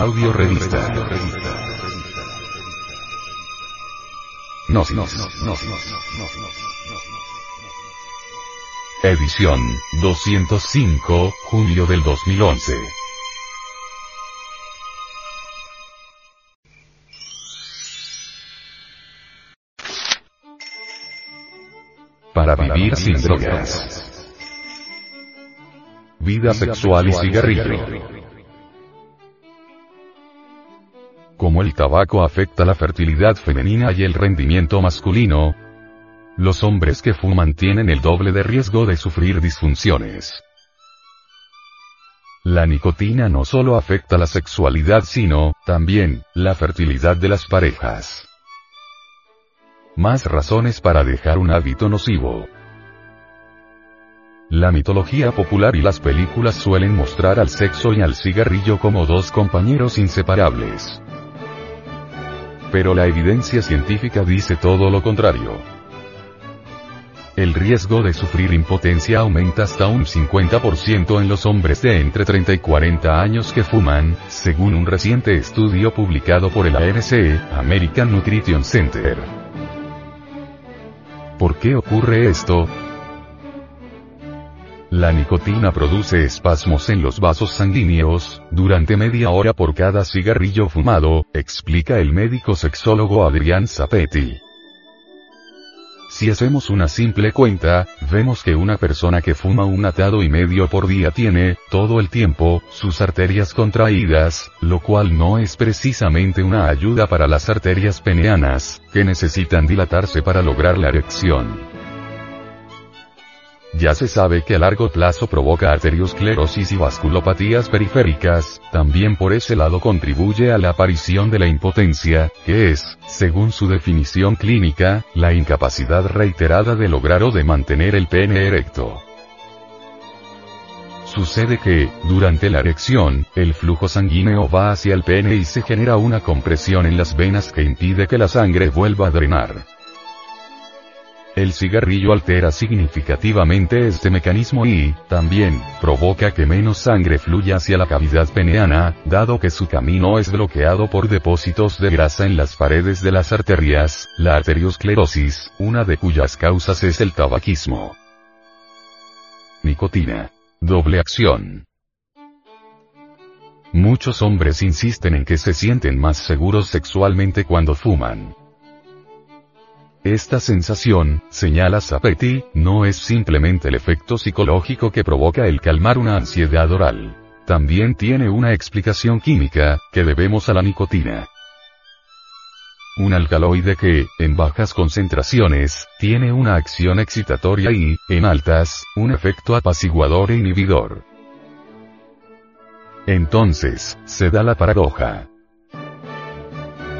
Audio revista. No, no, no, Edición 205, julio del 2011. Para vivir sin drogas. Vida sexual y cigarrillo. Como el tabaco afecta la fertilidad femenina y el rendimiento masculino, los hombres que fuman tienen el doble de riesgo de sufrir disfunciones. La nicotina no solo afecta la sexualidad sino, también, la fertilidad de las parejas. Más razones para dejar un hábito nocivo. La mitología popular y las películas suelen mostrar al sexo y al cigarrillo como dos compañeros inseparables pero la evidencia científica dice todo lo contrario. El riesgo de sufrir impotencia aumenta hasta un 50% en los hombres de entre 30 y 40 años que fuman, según un reciente estudio publicado por el ANC, American Nutrition Center. ¿Por qué ocurre esto? La nicotina produce espasmos en los vasos sanguíneos, durante media hora por cada cigarrillo fumado, explica el médico sexólogo Adrián Zapetti. Si hacemos una simple cuenta, vemos que una persona que fuma un atado y medio por día tiene, todo el tiempo, sus arterias contraídas, lo cual no es precisamente una ayuda para las arterias peneanas, que necesitan dilatarse para lograr la erección. Ya se sabe que a largo plazo provoca arteriosclerosis y vasculopatías periféricas, también por ese lado contribuye a la aparición de la impotencia, que es, según su definición clínica, la incapacidad reiterada de lograr o de mantener el pene erecto. Sucede que, durante la erección, el flujo sanguíneo va hacia el pene y se genera una compresión en las venas que impide que la sangre vuelva a drenar. El cigarrillo altera significativamente este mecanismo y, también, provoca que menos sangre fluya hacia la cavidad peneana, dado que su camino es bloqueado por depósitos de grasa en las paredes de las arterias, la arteriosclerosis, una de cuyas causas es el tabaquismo. Nicotina. Doble acción. Muchos hombres insisten en que se sienten más seguros sexualmente cuando fuman. Esta sensación, señala Zapetti, no es simplemente el efecto psicológico que provoca el calmar una ansiedad oral. También tiene una explicación química, que debemos a la nicotina. Un alcaloide que, en bajas concentraciones, tiene una acción excitatoria y, en altas, un efecto apaciguador e inhibidor. Entonces, se da la paradoja.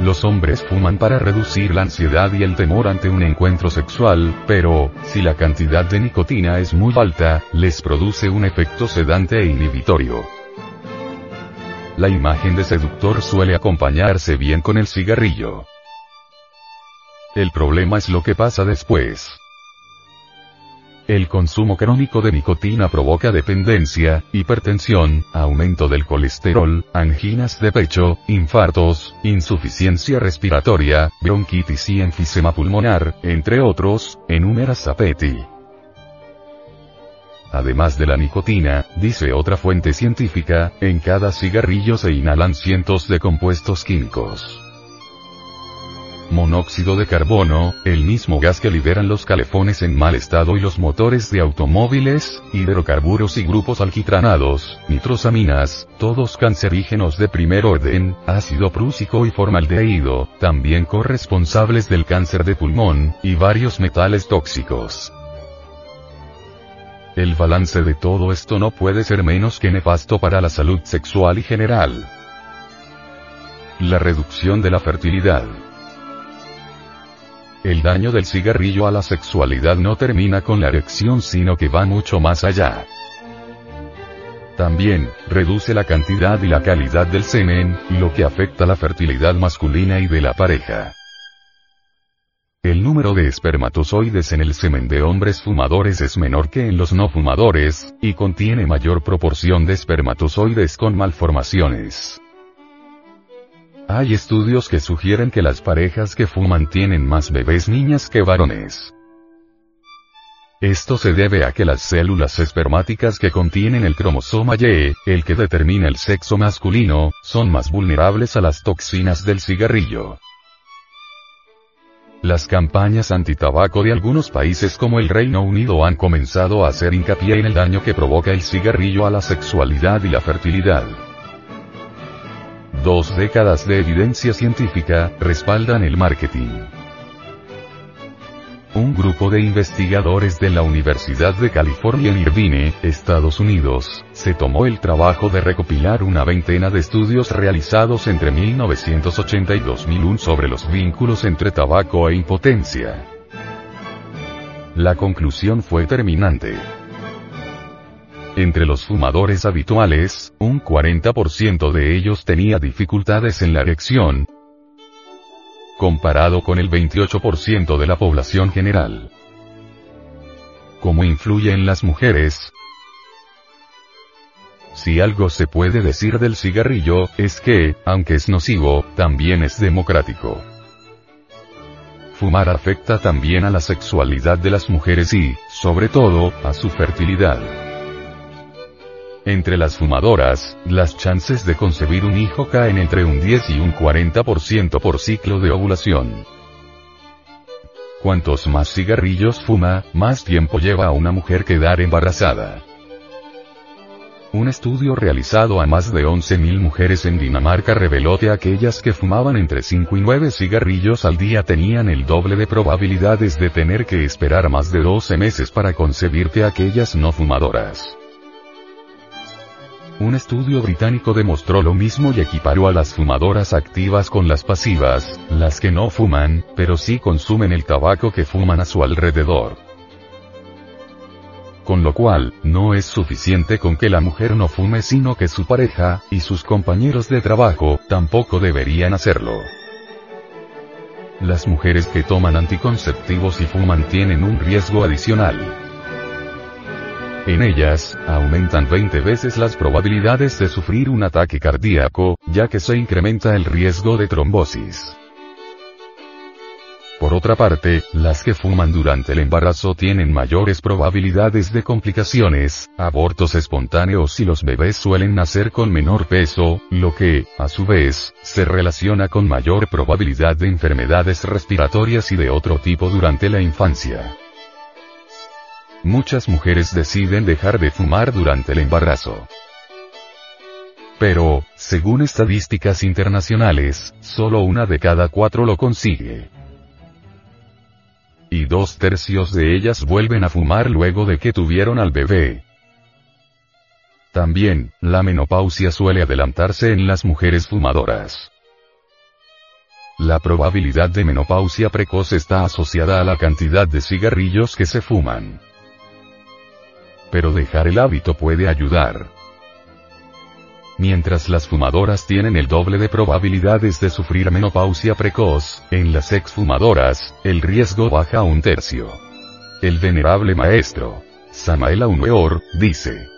Los hombres fuman para reducir la ansiedad y el temor ante un encuentro sexual, pero, si la cantidad de nicotina es muy alta, les produce un efecto sedante e inhibitorio. La imagen de seductor suele acompañarse bien con el cigarrillo. El problema es lo que pasa después. El consumo crónico de nicotina provoca dependencia, hipertensión, aumento del colesterol, anginas de pecho, infartos, insuficiencia respiratoria, bronquitis y enfisema pulmonar, entre otros, enumera Zapetti. Además de la nicotina, dice otra fuente científica, en cada cigarrillo se inhalan cientos de compuestos químicos monóxido de carbono, el mismo gas que liberan los calefones en mal estado y los motores de automóviles, hidrocarburos y grupos alquitranados, nitrosaminas, todos cancerígenos de primer orden, ácido prúsico y formaldehído, también corresponsables del cáncer de pulmón, y varios metales tóxicos. El balance de todo esto no puede ser menos que nefasto para la salud sexual y general. La reducción de la fertilidad. El daño del cigarrillo a la sexualidad no termina con la erección sino que va mucho más allá. También, reduce la cantidad y la calidad del semen, lo que afecta la fertilidad masculina y de la pareja. El número de espermatozoides en el semen de hombres fumadores es menor que en los no fumadores, y contiene mayor proporción de espermatozoides con malformaciones. Hay estudios que sugieren que las parejas que fuman tienen más bebés niñas que varones. Esto se debe a que las células espermáticas que contienen el cromosoma Y, el que determina el sexo masculino, son más vulnerables a las toxinas del cigarrillo. Las campañas antitabaco de algunos países como el Reino Unido han comenzado a hacer hincapié en el daño que provoca el cigarrillo a la sexualidad y la fertilidad. Dos décadas de evidencia científica respaldan el marketing. Un grupo de investigadores de la Universidad de California en Irvine, Estados Unidos, se tomó el trabajo de recopilar una veintena de estudios realizados entre 1980 y 2001 sobre los vínculos entre tabaco e impotencia. La conclusión fue terminante. Entre los fumadores habituales, un 40% de ellos tenía dificultades en la erección, comparado con el 28% de la población general. ¿Cómo influye en las mujeres? Si algo se puede decir del cigarrillo, es que, aunque es nocivo, también es democrático. Fumar afecta también a la sexualidad de las mujeres y, sobre todo, a su fertilidad. Entre las fumadoras, las chances de concebir un hijo caen entre un 10 y un 40% por ciclo de ovulación. Cuantos más cigarrillos fuma, más tiempo lleva a una mujer quedar embarazada. Un estudio realizado a más de 11.000 mujeres en Dinamarca reveló que aquellas que fumaban entre 5 y 9 cigarrillos al día tenían el doble de probabilidades de tener que esperar más de 12 meses para concebir que aquellas no fumadoras. Un estudio británico demostró lo mismo y equiparó a las fumadoras activas con las pasivas, las que no fuman, pero sí consumen el tabaco que fuman a su alrededor. Con lo cual, no es suficiente con que la mujer no fume sino que su pareja, y sus compañeros de trabajo, tampoco deberían hacerlo. Las mujeres que toman anticonceptivos y fuman tienen un riesgo adicional. En ellas, aumentan 20 veces las probabilidades de sufrir un ataque cardíaco, ya que se incrementa el riesgo de trombosis. Por otra parte, las que fuman durante el embarazo tienen mayores probabilidades de complicaciones, abortos espontáneos y los bebés suelen nacer con menor peso, lo que, a su vez, se relaciona con mayor probabilidad de enfermedades respiratorias y de otro tipo durante la infancia. Muchas mujeres deciden dejar de fumar durante el embarazo. Pero, según estadísticas internacionales, solo una de cada cuatro lo consigue. Y dos tercios de ellas vuelven a fumar luego de que tuvieron al bebé. También, la menopausia suele adelantarse en las mujeres fumadoras. La probabilidad de menopausia precoz está asociada a la cantidad de cigarrillos que se fuman pero dejar el hábito puede ayudar. Mientras las fumadoras tienen el doble de probabilidades de sufrir menopausia precoz, en las exfumadoras, el riesgo baja un tercio. El venerable maestro, Samael Aumeor, dice,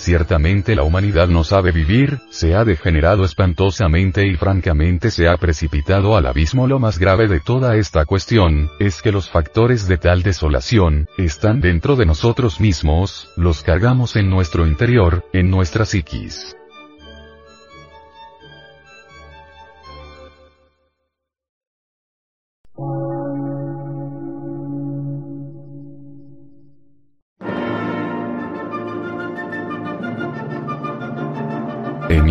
Ciertamente la humanidad no sabe vivir, se ha degenerado espantosamente y francamente se ha precipitado al abismo. Lo más grave de toda esta cuestión, es que los factores de tal desolación, están dentro de nosotros mismos, los cargamos en nuestro interior, en nuestra psiquis.